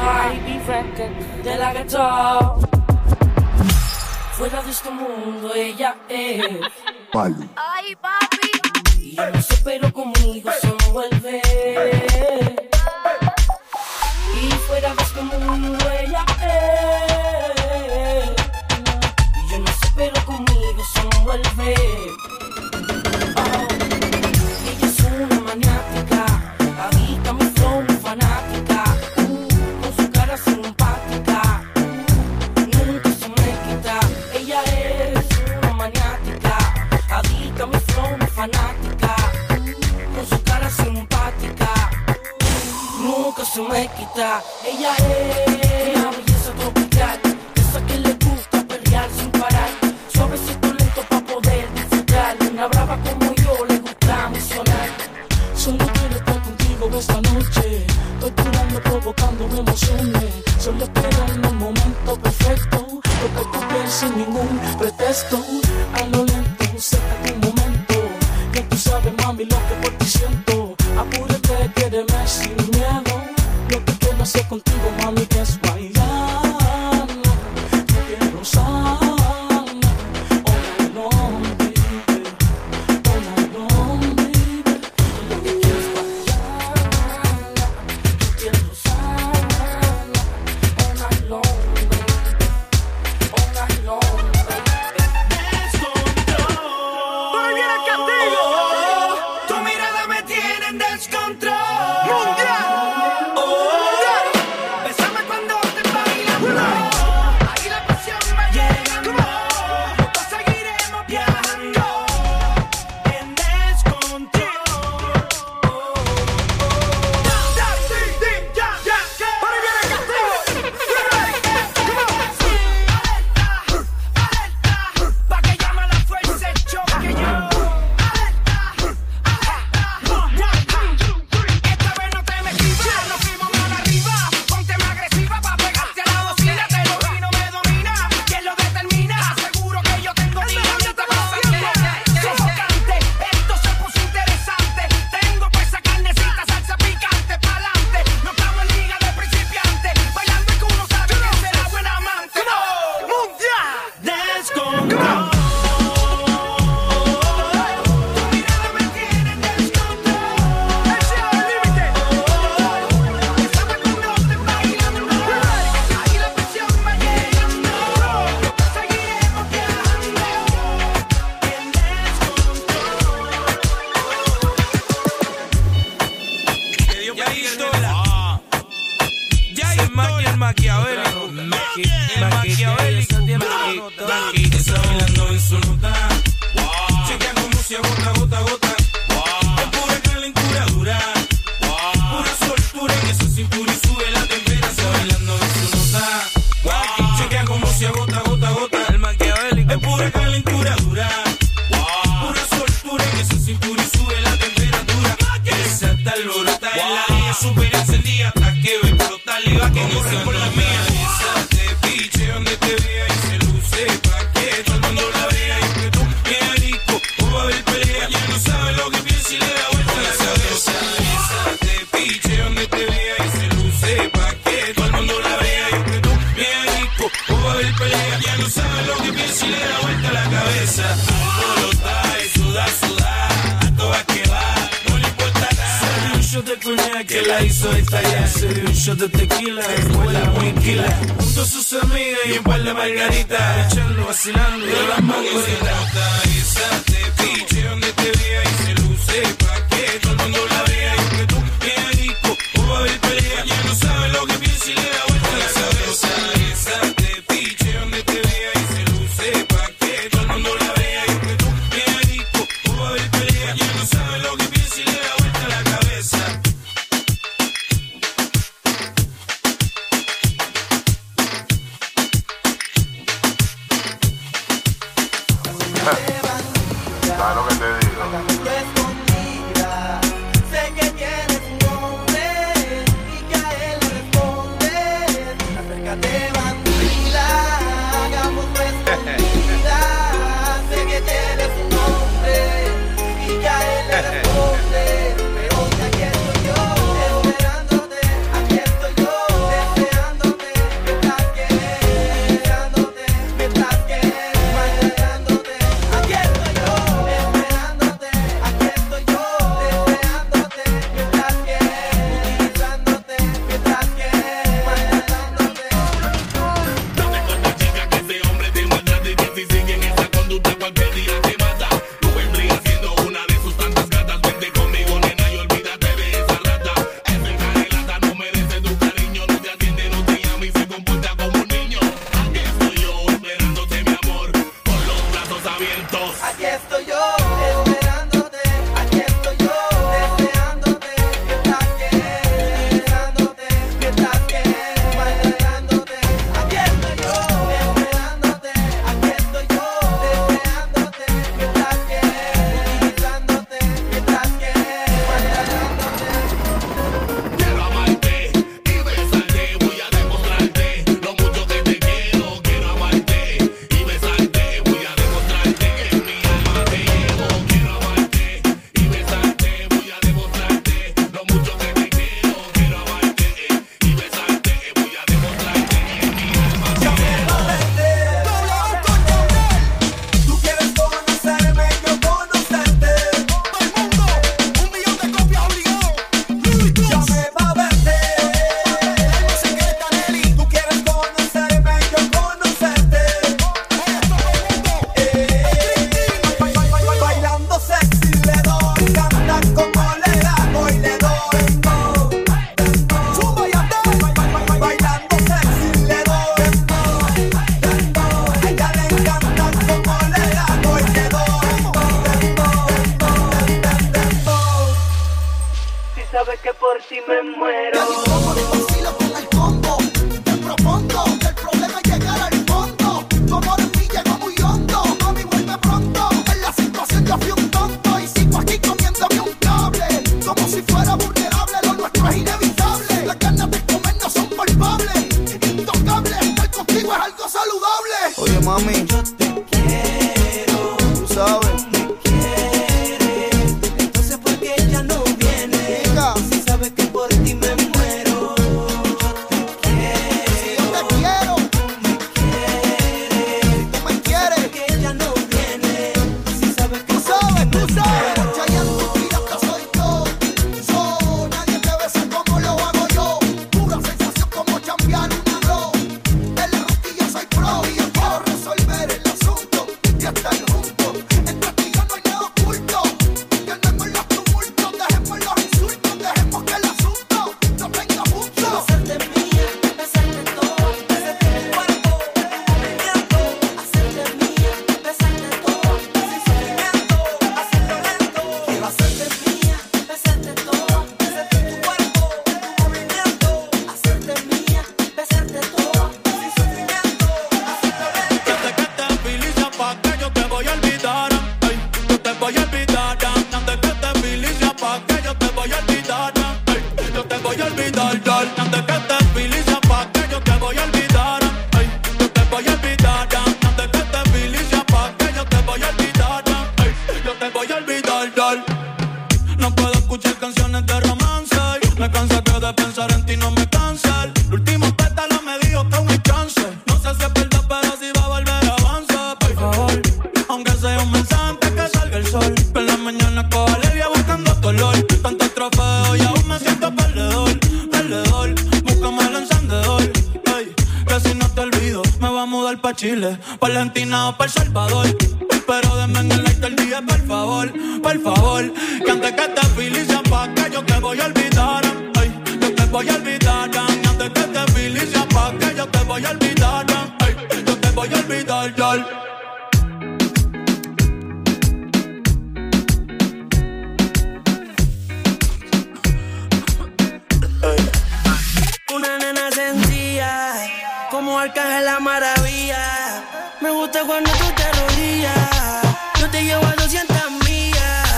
Cardi B Records de la guitarra. Fuera de este mundo ella es. Ay, papi. Y yo no sé, pero conmigo se vuelve. Y fuera de este mundo ella es. Y yo no sé, pero conmigo se vuelve. Ella es una belleza tropical, esa que le gusta pelear sin parar. Suavecito lento para poder disfrutar. Una brava como yo le gusta misionar. Solo quiero estar contigo esta noche. Torturando, provocando emociones. Solo esperando un momento perfecto. Tocar tu piel sin ningún pretexto. A lo Donald Duck. Arcángel la maravilla. Me gusta cuando tú te arrodillas. Yo te llevo a 200 millas.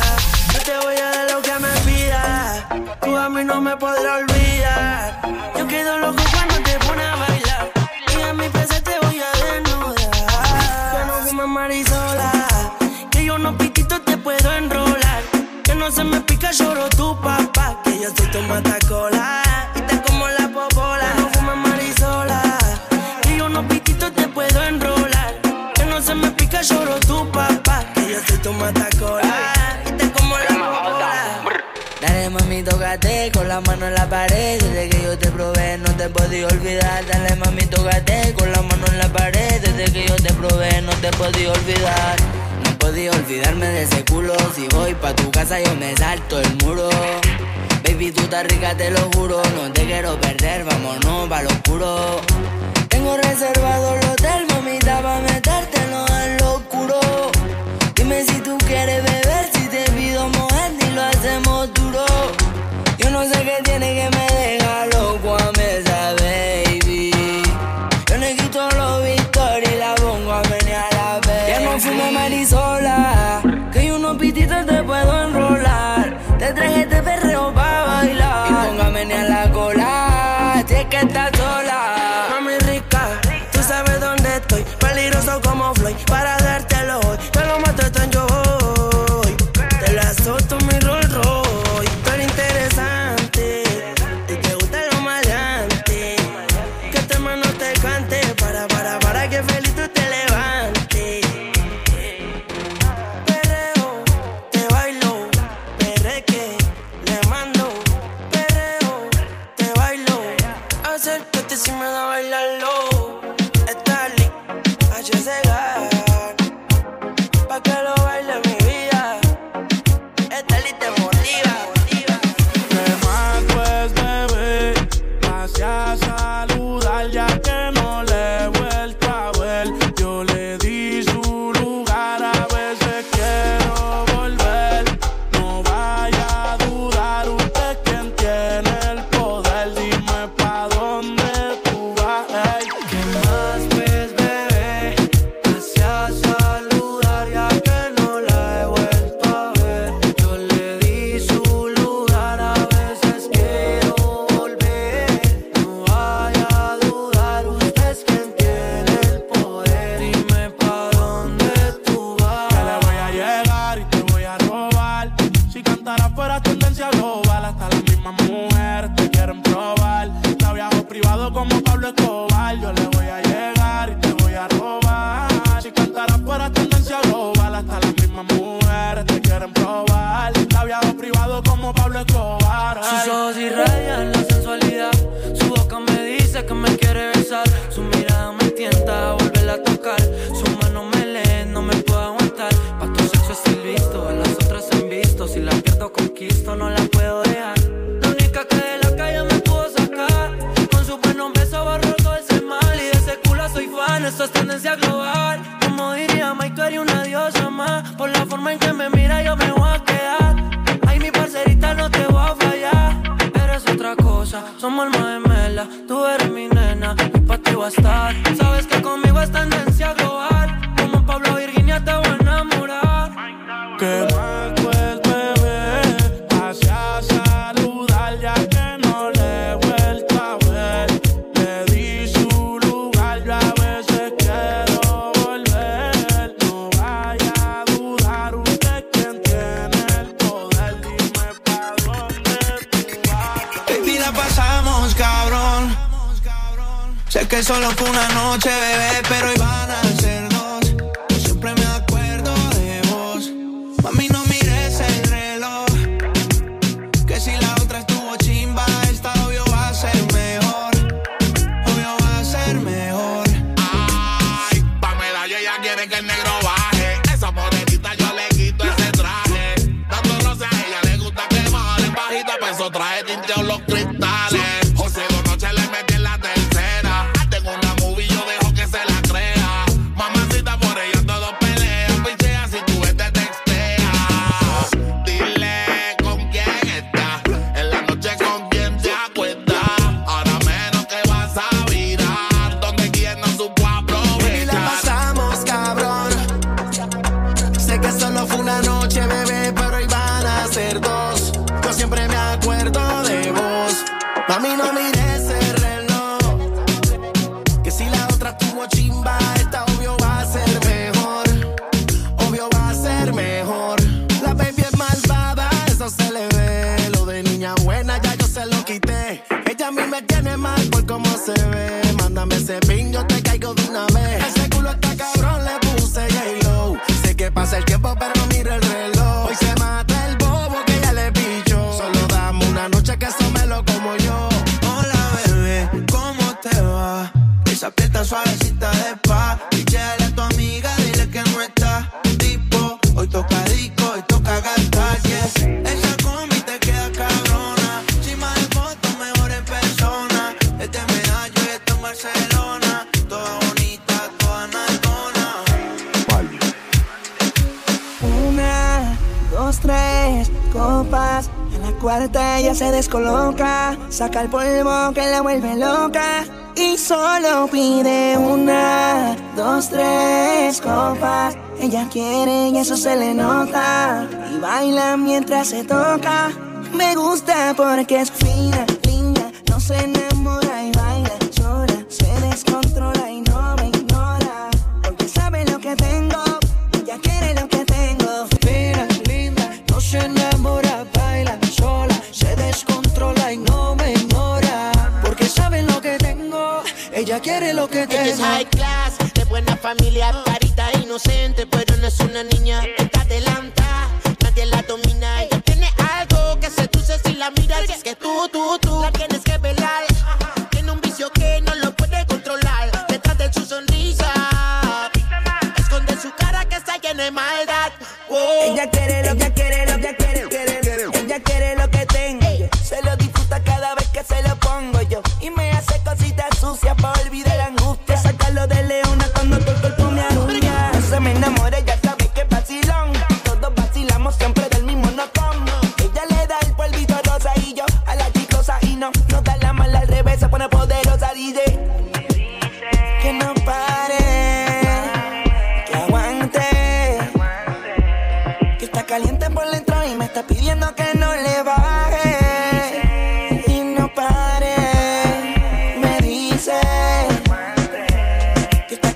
Yo te voy a dar lo que me pidas. Tú a mí no me podrás olvidar. Yo quedo loco cuando te pones a bailar. Y a mi PC te voy a desnudar. Ya no fumas marisola. Que yo no piquito te puedo enrolar. Que no se me pica, lloro tu papá. Que yo soy tu matacola. con la mano en la pared. Desde que yo te probé, no te podía olvidar. Dale mami, tócate con la mano en la pared. Desde que yo te probé, no te podía olvidar. No podía olvidarme de ese culo. Si voy pa' tu casa, yo me salto el muro. Baby, tú estás rica, te lo juro. No te quiero perder, vámonos pa' lo oscuro. Tengo reservado el hotel, mamita, pa' metértelo en lo oscuro. Dime si tú quieres beber, si te pido mojar, ni lo hacemos tú cosa que tiene que me deja loco a mesa, baby. Yo le quito los victorias y la pongo a menear a ver. Ya no fumo marisola, que yo unos pititos te puedo enrolar. Te traje este perreo pa' bailar. Y póngame a la cola, si es que estás se descoloca, saca el polvo que la vuelve loca y solo pide una, dos, tres copas. Ella quiere y eso se le nota y baila mientras se toca. Me gusta porque es fina, linda, no se familia, carita inocente, pero no es una niña.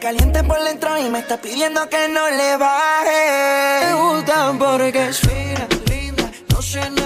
caliente por dentro y me está pidiendo que no le baje. Me gusta porque es fina, linda, no se nada.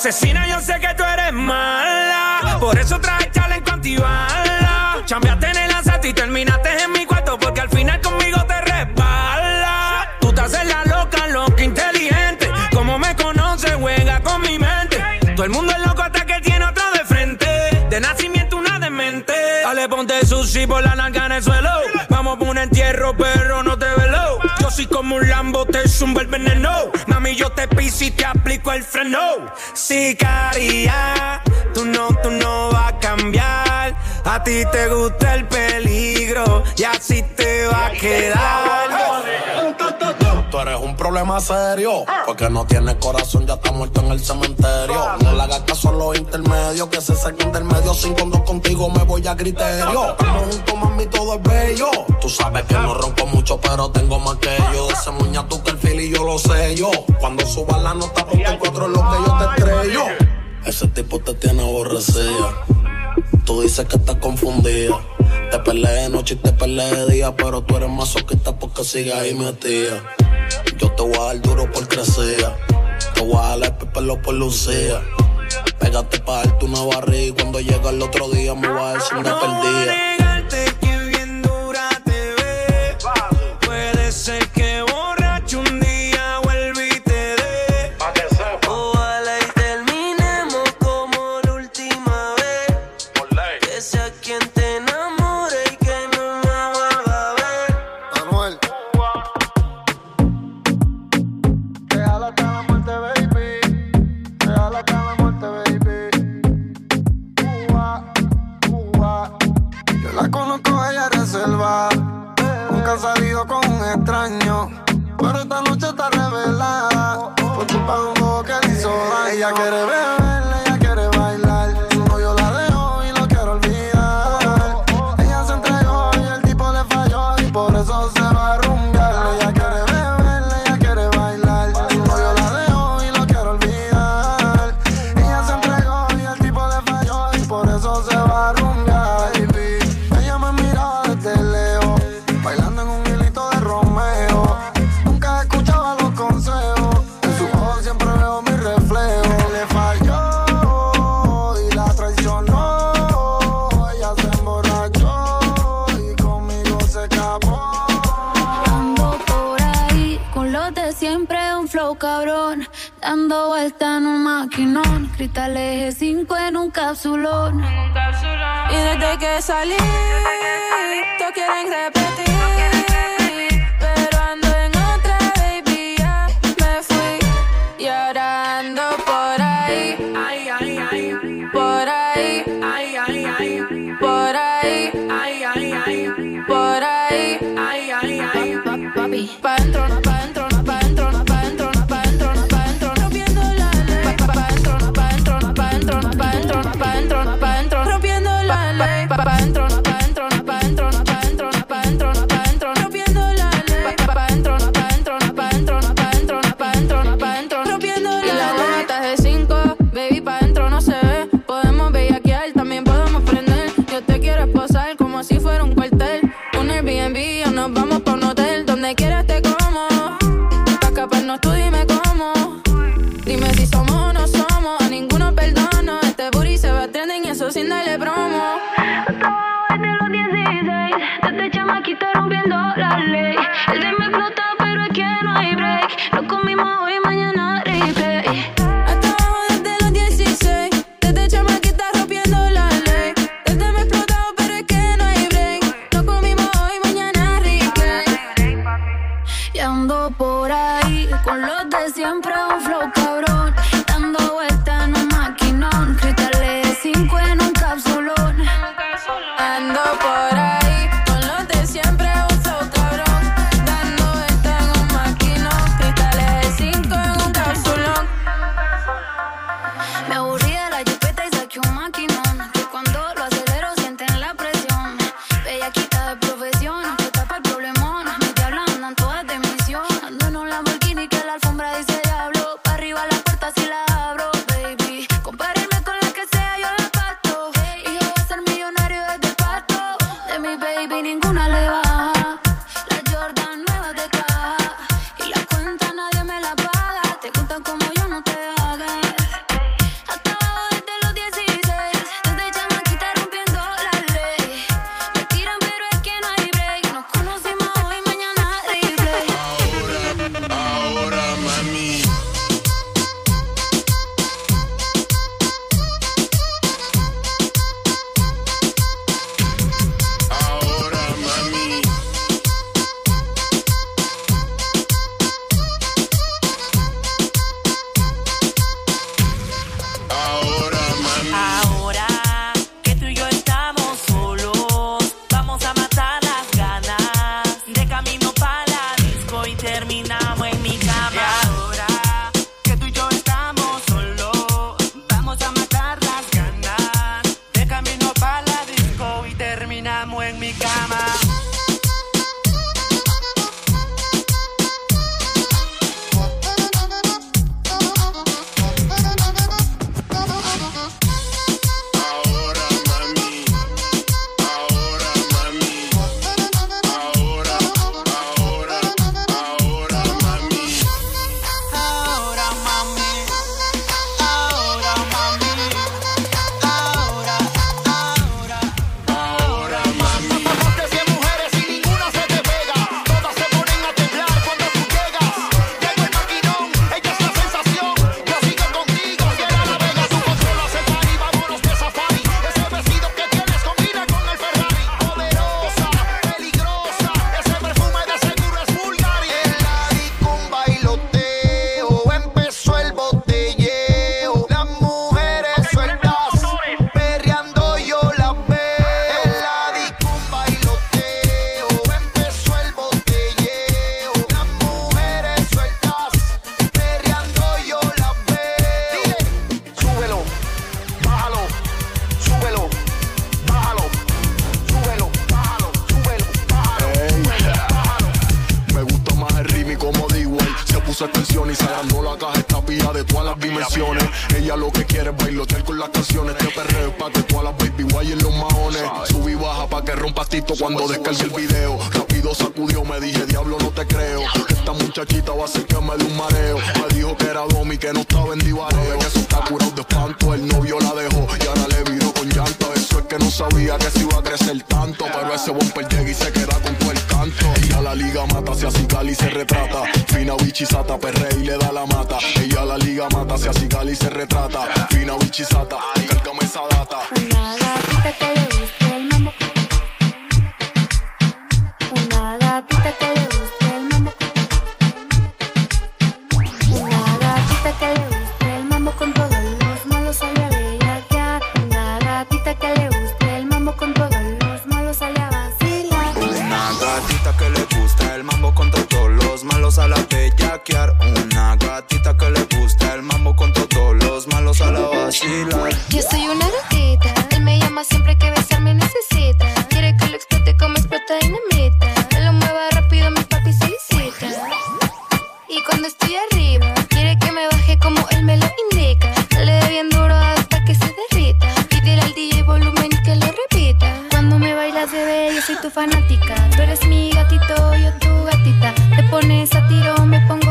Asesina, yo sé que tú eres mala. Por eso traje chaleco antibala. Chambeaste en el asalto y terminaste en mi cuarto. Porque al final conmigo te resbala. Tú te haces la loca, loca, inteligente. Como me conoces, juega con mi mente. Todo el mundo es loco hasta que tiene otro de frente. De nacimiento una demente. Dale, ponte sushi por la narca en el suelo. Vamos por un entierro, perro, no te velo. Yo soy como un Lambo, te zumba el veneno. Mami, yo te piso y te aplico el freno. Sicaria, tú no, tú no vas a cambiar. A ti te gusta el peligro y así te va a quedar. Tú eres un problema serio, porque no tienes corazón, ya está muerto en el cementerio. No le hagas caso a los intermedios, que se saquen del medio. Sin dos contigo me voy a criterio. Estamos juntos, mami, todo es bello. Tú sabes que no ronco mucho, pero tengo más que yo. Ese muña tú que el fil y yo lo sé yo. Cuando suba la nota, cuatro es lo que yo te estrello. Ese tipo te tiene aborrecida. Tú dices que estás confundida. Te peleé de noche y te peleé de día, pero tú eres masoquista porque sigues ahí metida. Yo te voy a dar duro por crecer. Te voy a dar el pelo por lucía. Pégate pa' darte una barriga y cuando llega el otro día me voy a decir una perdida. Ella quiere beber, Dando vuelta en un maquinón. Cristal eje 5 en un capsulón. Y desde que salí, todos quieren repetir. Y se agrandó la caja Esta pija de todas las dimensiones. Ella lo que quiere es bailotear con las canciones. Este perreo pa' que todas las baby guayen los maones. Subí baja pa' que rompa tito cuando descargue el video Sacudió, me dije, diablo no te creo Esta muchachita va a hacer que me dé un mareo Me dijo que era Domi, que no estaba en divareo. En eso está curado de espanto, el novio la dejó Y ahora le viró con llanto. Eso es que no sabía que se iba a crecer tanto Pero ese bumper llega y se queda con todo el canto. Ella la liga mata, se acicala y se retrata. Fina bichisata, perrea y le da la mata. Ella la liga mata, se acicala y se retrata. Fina bichisata, cárgame esa data. Que bellaquear. Una gatita que le gusta el mambo con todos los malos a la vacilar. Yo soy una gatita, él me llama siempre que besarme necesita. Quiere que lo explote como explota dinamita. Me lo mueva rápido, mi papi solicita. Y cuando estoy arriba, quiere que me baje como él me lo indica. Le dé bien duro hasta que se derrita. Pídele al DJ volumen que lo repita. Cuando me bailas, bebé, yo soy tu fanática. Tú eres mi gatito, yo tu gatita. Te pones a tiro, me pongo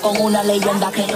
con una leyenda que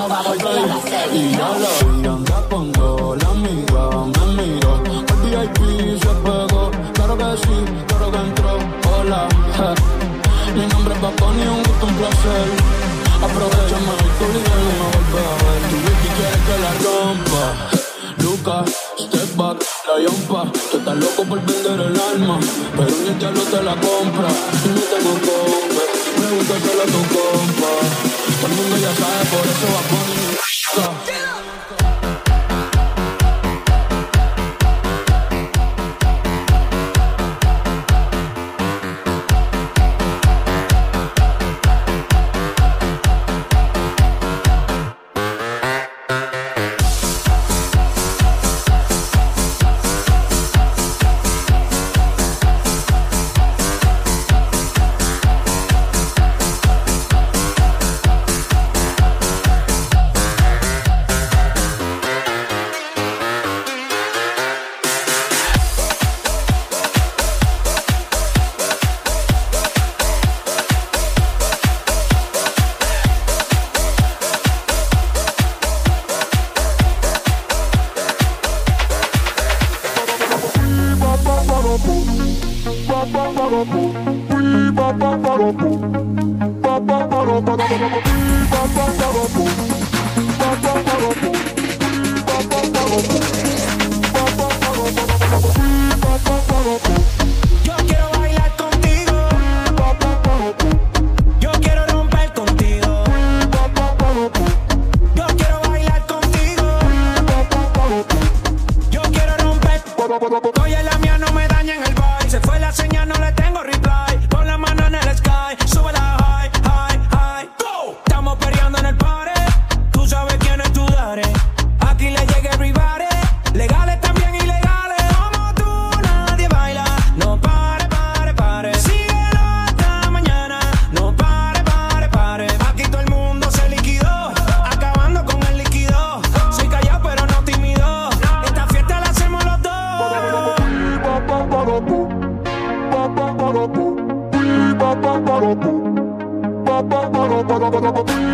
bubble, bubble, bubble, bubble,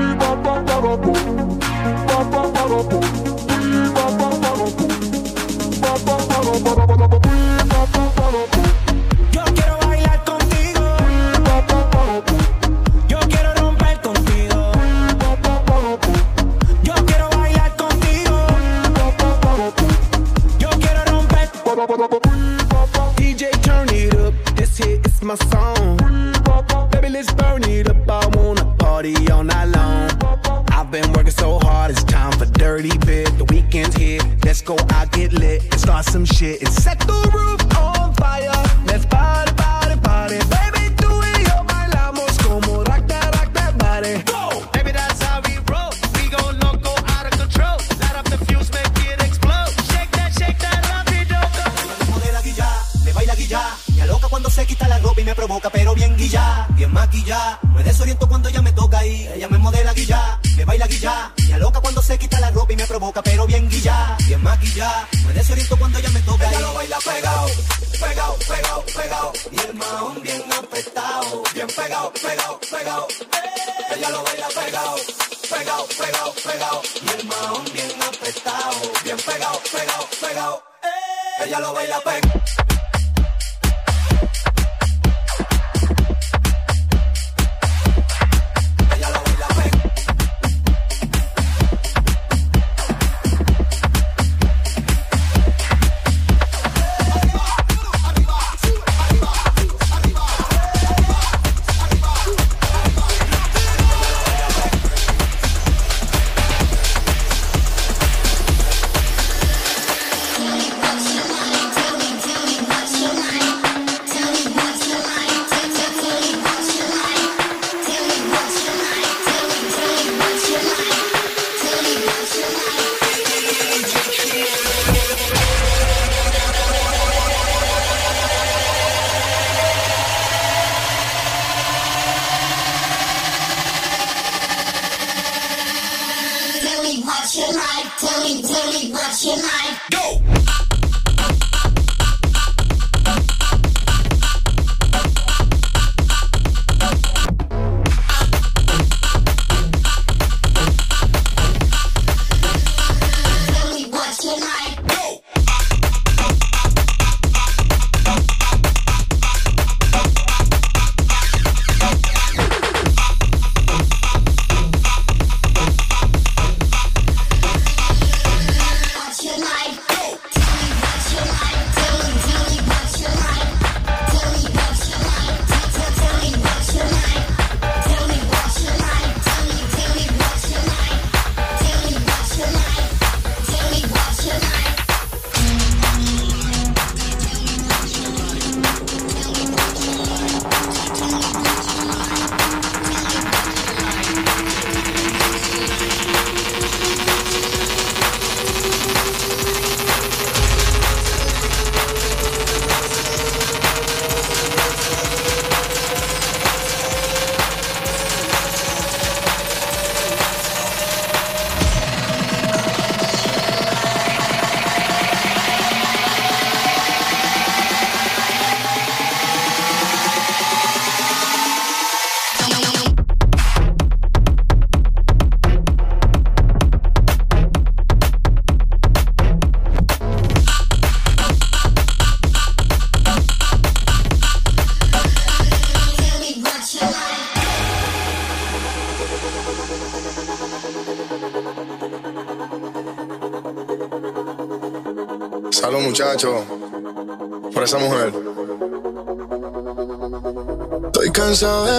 ella lo baila peg.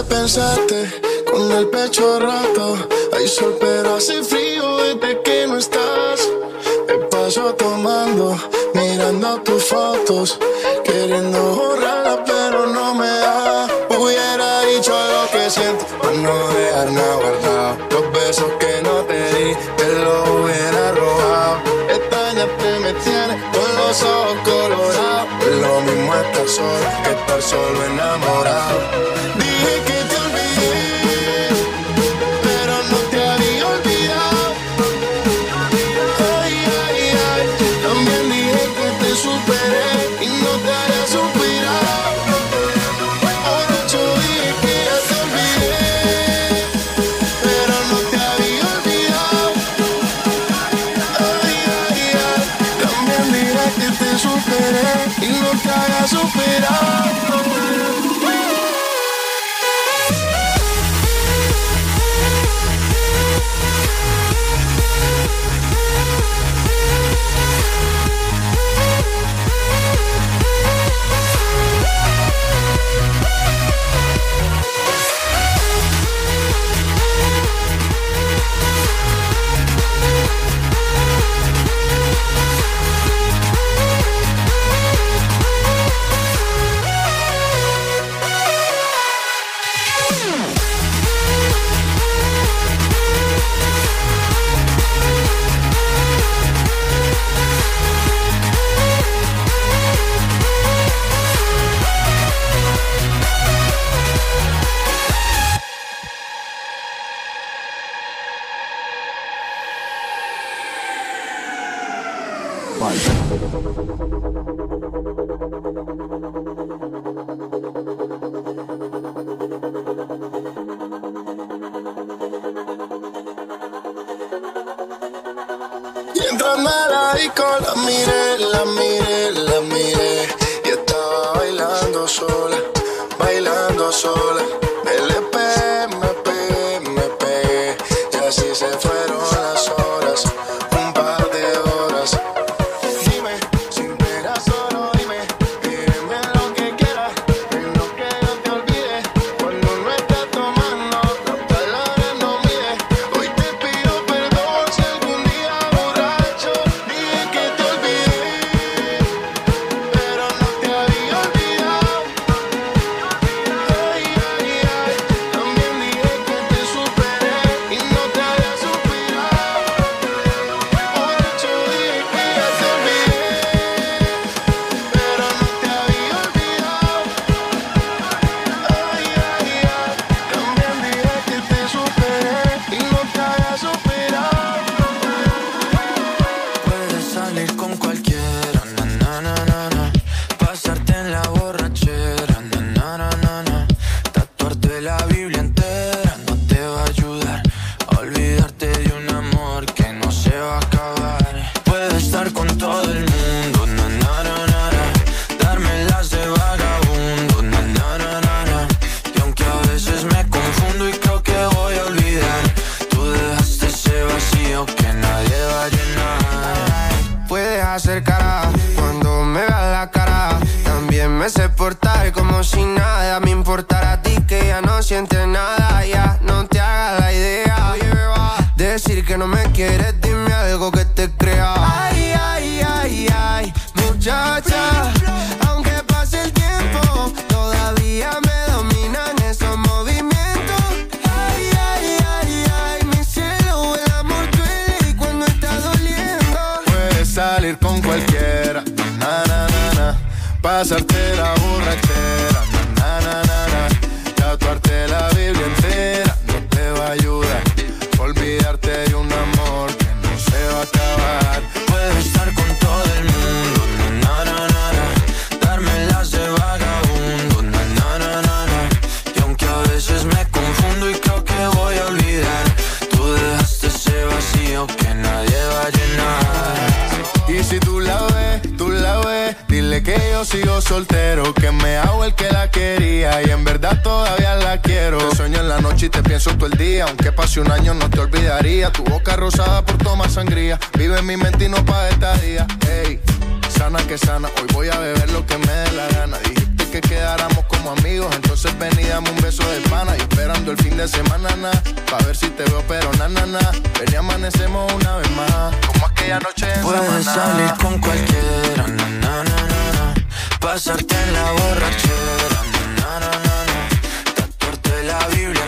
pensaste con el pecho roto. Hay sol, pero hace frío desde que no estás. Me paso tomando, mirando tus fotos, queriendo borrarla, pero no me da. Hubiera dicho lo que siento, para no dejar nada guardado. Los besos que no te di, te los hubiera robado. Extrañarte me tiene con los ojos colorados. Es lo mismo estar solo que estar solo enamorado. Y entran a la hija, la mire, la mire, la mire, y estaba bailando sola, bailando sola. pero na na na. Ven y amanecemos una vez más, como aquella noche en Puedes Samaná. salir con cualquiera, na na na na. na. Pasarte en la borrachera, na na na na. na. Tatuarte la Biblia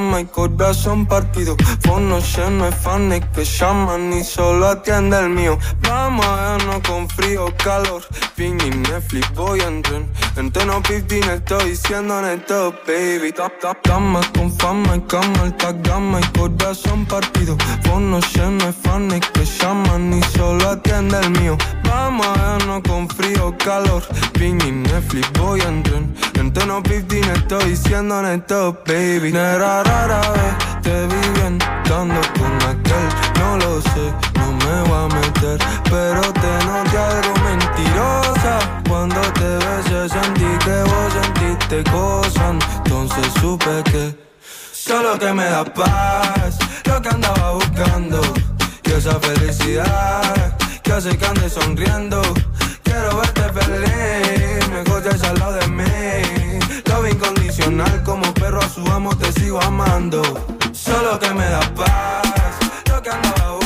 cama y corazón partido. Fono lleno de fans que llaman y solo atiende el mío. Vamos a vernos con frío, calor. Ping y Netflix voy a entrar. En tono 15 estoy diciendo en el top, baby. Tap, tap, cama con fama y cama alta gama y corazón partido. Fono lleno de fans que llaman y solo atiende el mío. Vamos a vernos con frío, calor. Ping y Netflix voy a entrar. En tono 15 estoy diciendo en neto, baby. Nera rara vez te vi bien dando con aquel. No lo sé, no me voy a meter, pero te noté algo mentirosa. Cuando te besé sentí que vos sentiste cosas, entonces supe que solo que me da paz, lo que andaba buscando. Y esa felicidad que hace que ande sonriendo quiero verte feliz. Mejor ya al lado de mí. Love incondicional, como perro a su amo, te sigo amando. Solo que me da paz, lo que andaba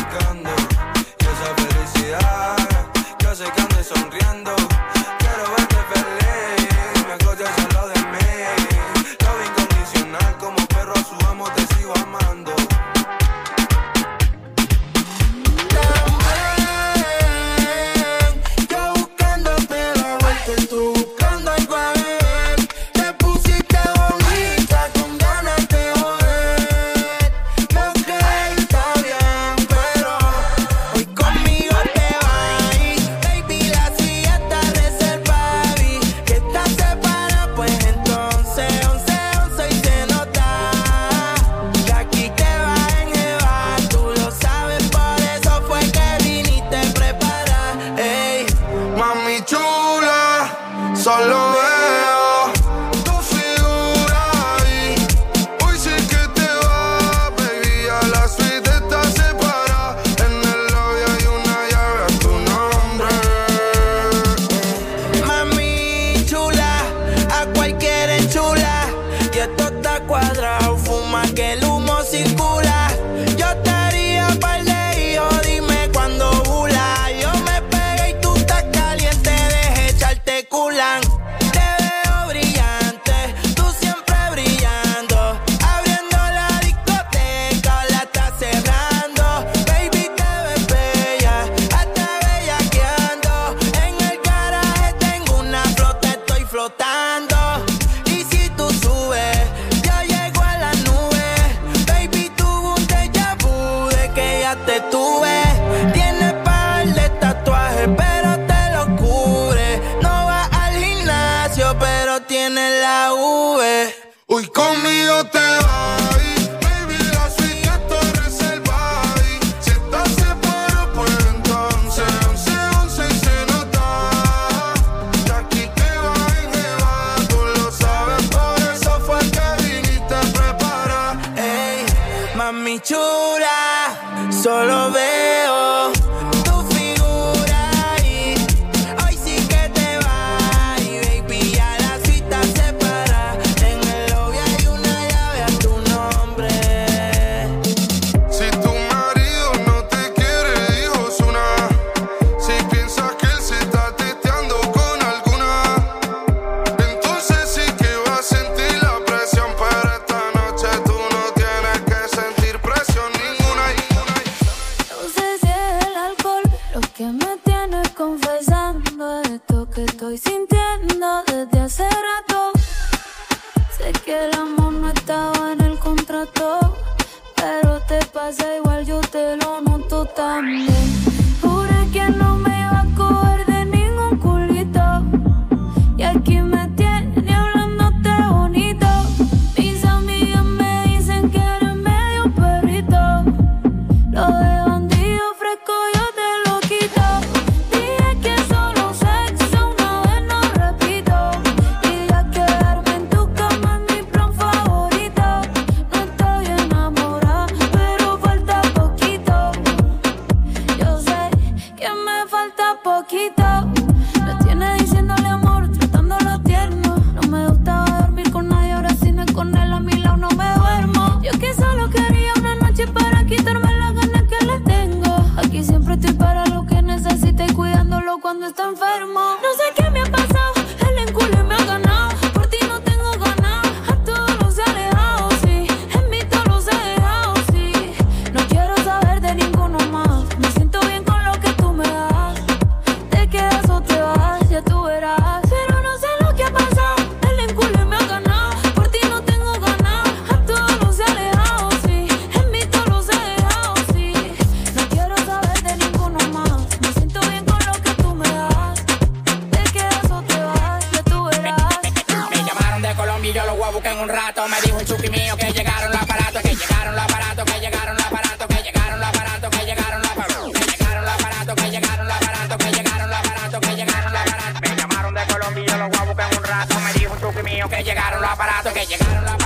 que llegaron los aparatos, que llegaron los aparatos.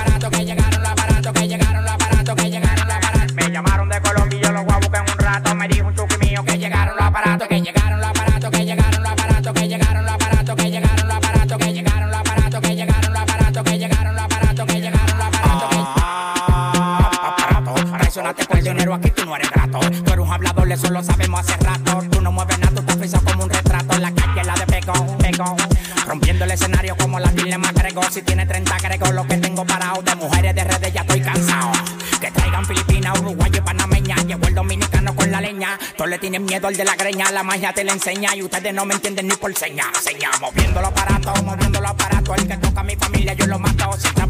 le tienen miedo al de la greña, la magia te la enseña y ustedes no me entienden ni por señas. Seña, moviendo los aparatos, moviendo los aparatos. El que toca a mi familia yo lo mato. Si está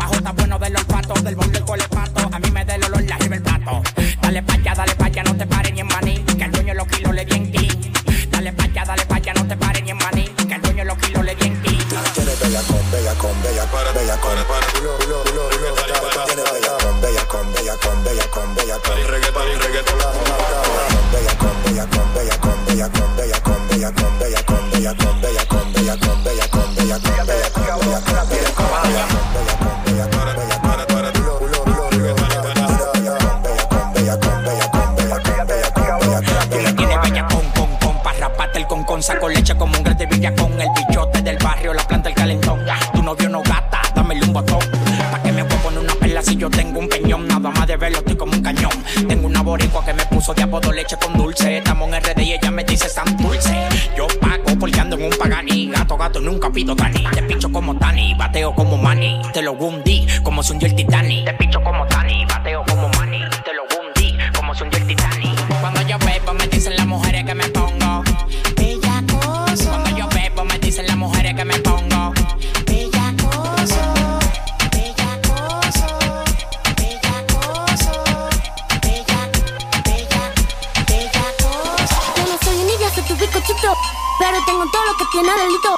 Verlo estoy como un cañón. Tengo una boricua que me puso de apodo leche con dulce. Estamos en RD y ella me dice San Dulce. Yo pago porque ando en un pagani. Gato, gato, nunca pido Dani. Te picho como Tani, bateo como Manny. Te lo hundí como se hundió el Titanic. Te picho como Tani, bateo como Manny. Todo lo que tiene delito.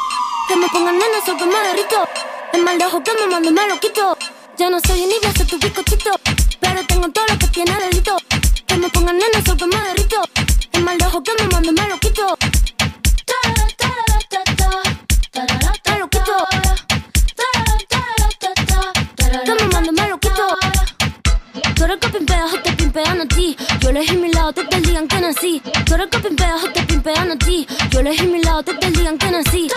Que me pongan nena, soy que me derrito. El mal de ojo que me mando me lo quito. Yo no soy niña, soy tu bizcochito. Pero tengo todo lo que tiene delito. Que me pongan nena, soy que me derrito. El mal de ojo que me mando me lo quito. Me lo quito. Que me mando me lo quito. Tú eres que pimpea, o te pimpean a ti. Yo elegí mi lado, te digan que nací. Tú eres que pimpea, o pimpean a ti. Yo elegí mi lado, te digan que nací.